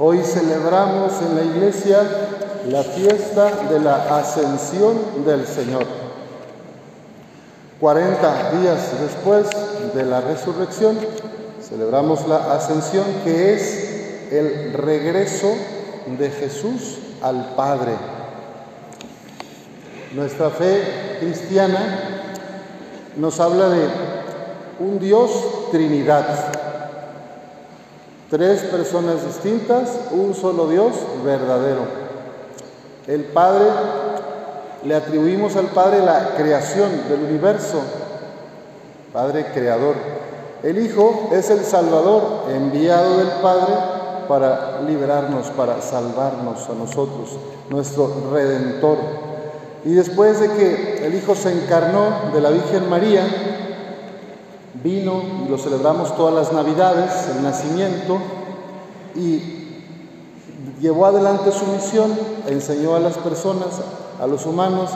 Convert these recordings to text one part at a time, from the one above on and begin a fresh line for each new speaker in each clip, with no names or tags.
Hoy celebramos en la iglesia la fiesta de la ascensión del Señor. 40 días después de la resurrección, celebramos la ascensión que es el regreso de Jesús al Padre. Nuestra fe cristiana nos habla de un Dios Trinidad. Tres personas distintas, un solo Dios verdadero. El Padre, le atribuimos al Padre la creación del universo, Padre creador. El Hijo es el Salvador enviado del Padre para liberarnos, para salvarnos a nosotros, nuestro Redentor. Y después de que el Hijo se encarnó de la Virgen María, vino y lo celebramos todas las Navidades, el nacimiento, y llevó adelante su misión, enseñó a las personas, a los humanos,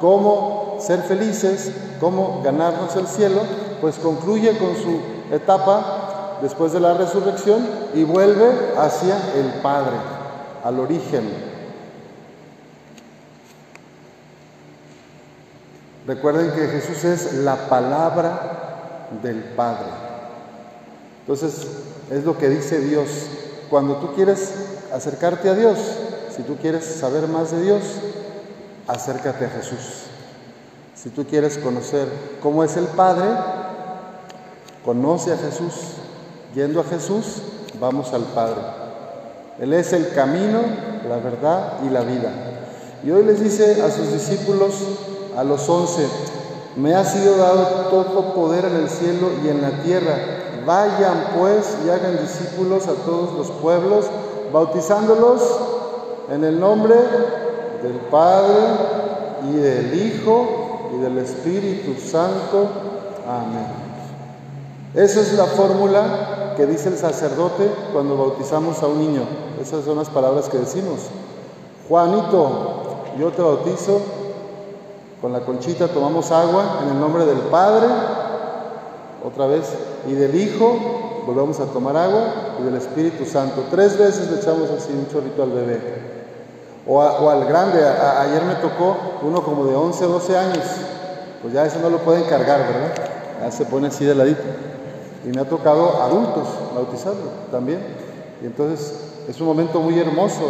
cómo ser felices, cómo ganarnos el cielo, pues concluye con su etapa después de la resurrección y vuelve hacia el Padre, al origen. Recuerden que Jesús es la palabra del Padre. Entonces, es lo que dice Dios. Cuando tú quieres acercarte a Dios, si tú quieres saber más de Dios, acércate a Jesús. Si tú quieres conocer cómo es el Padre, conoce a Jesús. Yendo a Jesús, vamos al Padre. Él es el camino, la verdad y la vida. Y hoy les dice a sus discípulos, a los once, me ha sido dado todo poder en el cielo y en la tierra. Vayan pues y hagan discípulos a todos los pueblos, bautizándolos en el nombre del Padre y del Hijo y del Espíritu Santo. Amén. Esa es la fórmula que dice el sacerdote cuando bautizamos a un niño. Esas son las palabras que decimos. Juanito, yo te bautizo con la conchita tomamos agua en el nombre del Padre, otra vez, y del Hijo, volvemos a tomar agua, y del Espíritu Santo. Tres veces le echamos así un chorrito al bebé. O, al grande, ayer me tocó uno como de 11, 12 años, pues ya eso no lo pueden cargar, ¿verdad? Ya se pone así de ladito. Y me ha tocado adultos bautizarlo también. Y entonces es un momento muy hermoso,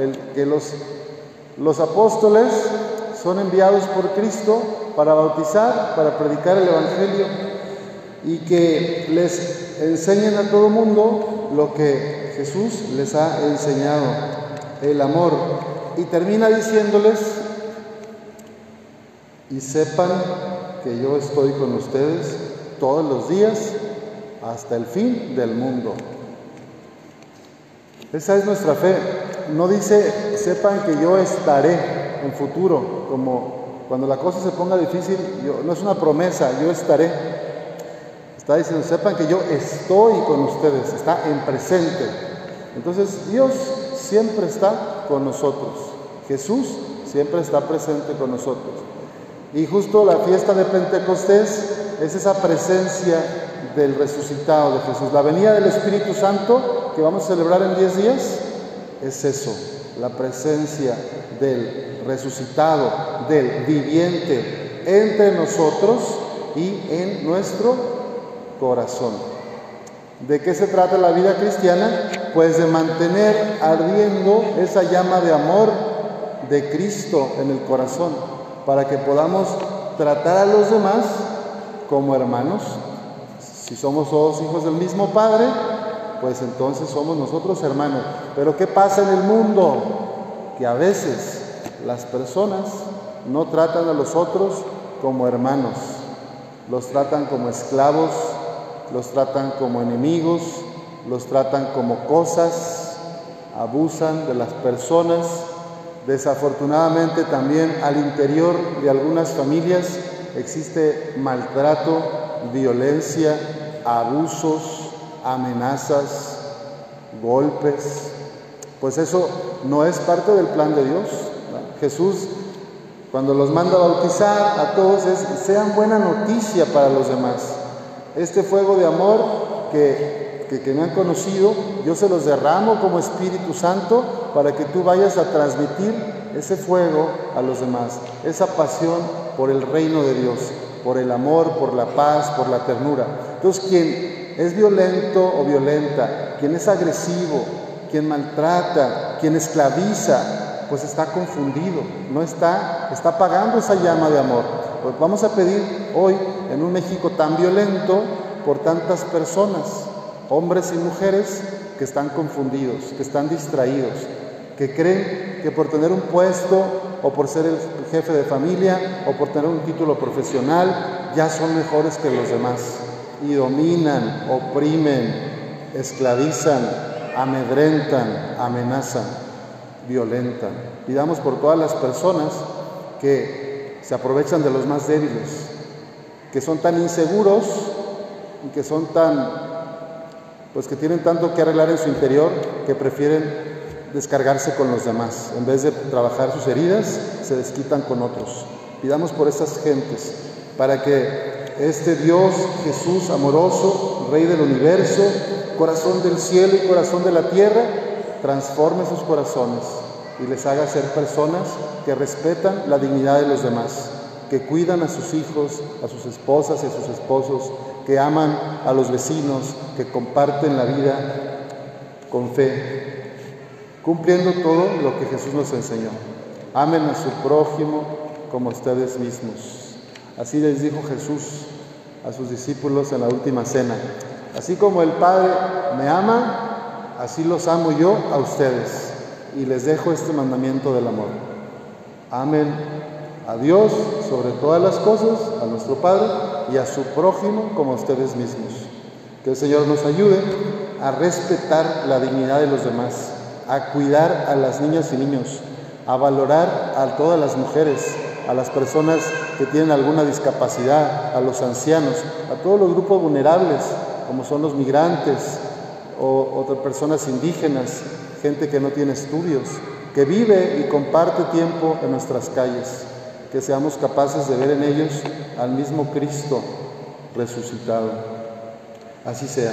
el que los, los apóstoles son enviados por Cristo para bautizar, para predicar el Evangelio y que les enseñen a todo mundo lo que Jesús les ha enseñado, el amor. Y termina diciéndoles, y sepan que yo estoy con ustedes todos los días hasta el fin del mundo. Esa es nuestra fe. No dice, sepan que yo estaré en futuro, como cuando la cosa se ponga difícil, yo, no es una promesa, yo estaré. Está diciendo, sepan que yo estoy con ustedes, está en presente. Entonces Dios siempre está con nosotros. Jesús siempre está presente con nosotros. Y justo la fiesta de Pentecostés es esa presencia del resucitado de Jesús. La venida del Espíritu Santo que vamos a celebrar en 10 días es eso, la presencia del resucitado, del viviente entre nosotros y en nuestro corazón. ¿De qué se trata la vida cristiana? Pues de mantener ardiendo esa llama de amor de Cristo en el corazón, para que podamos tratar a los demás como hermanos. Si somos todos hijos del mismo Padre, pues entonces somos nosotros hermanos. Pero ¿qué pasa en el mundo? Que a veces las personas no tratan a los otros como hermanos, los tratan como esclavos, los tratan como enemigos, los tratan como cosas, abusan de las personas. Desafortunadamente también al interior de algunas familias existe maltrato, violencia, abusos, amenazas, golpes, pues eso no es parte del plan de Dios. Jesús, cuando los manda a bautizar a todos, es sean buena noticia para los demás. Este fuego de amor que que, que me han conocido, yo se los derramo como Espíritu Santo para que tú vayas a transmitir ese fuego a los demás, esa pasión por el reino de Dios, por el amor, por la paz, por la ternura. Entonces, quien es violento o violenta, quien es agresivo, quien maltrata, quien esclaviza, pues está confundido, no está, está apagando esa llama de amor. Pues vamos a pedir hoy, en un México tan violento, por tantas personas, hombres y mujeres que están confundidos, que están distraídos, que creen que por tener un puesto o por ser el jefe de familia o por tener un título profesional ya son mejores que los demás y dominan, oprimen, esclavizan, amedrentan, amenazan, violentan. Pidamos por todas las personas que se aprovechan de los más débiles, que son tan inseguros y que son tan pues que tienen tanto que arreglar en su interior que prefieren descargarse con los demás. En vez de trabajar sus heridas, se desquitan con otros. Pidamos por esas gentes para que este Dios, Jesús amoroso, Rey del universo, corazón del cielo y corazón de la tierra, transforme sus corazones y les haga ser personas que respetan la dignidad de los demás, que cuidan a sus hijos, a sus esposas y a sus esposos, que aman a los vecinos, que comparten la vida con fe, cumpliendo todo lo que Jesús nos enseñó. Amen a su prójimo como ustedes mismos. Así les dijo Jesús a sus discípulos en la última cena. Así como el Padre me ama, así los amo yo a ustedes. Y les dejo este mandamiento del amor. Amen a Dios sobre todas las cosas, a nuestro Padre y a su prójimo como a ustedes mismos. Que el Señor nos ayude a respetar la dignidad de los demás, a cuidar a las niñas y niños, a valorar a todas las mujeres, a las personas que tienen alguna discapacidad, a los ancianos, a todos los grupos vulnerables, como son los migrantes o personas indígenas, gente que no tiene estudios, que vive y comparte tiempo en nuestras calles que seamos capaces de ver en ellos al mismo Cristo resucitado. Así sea.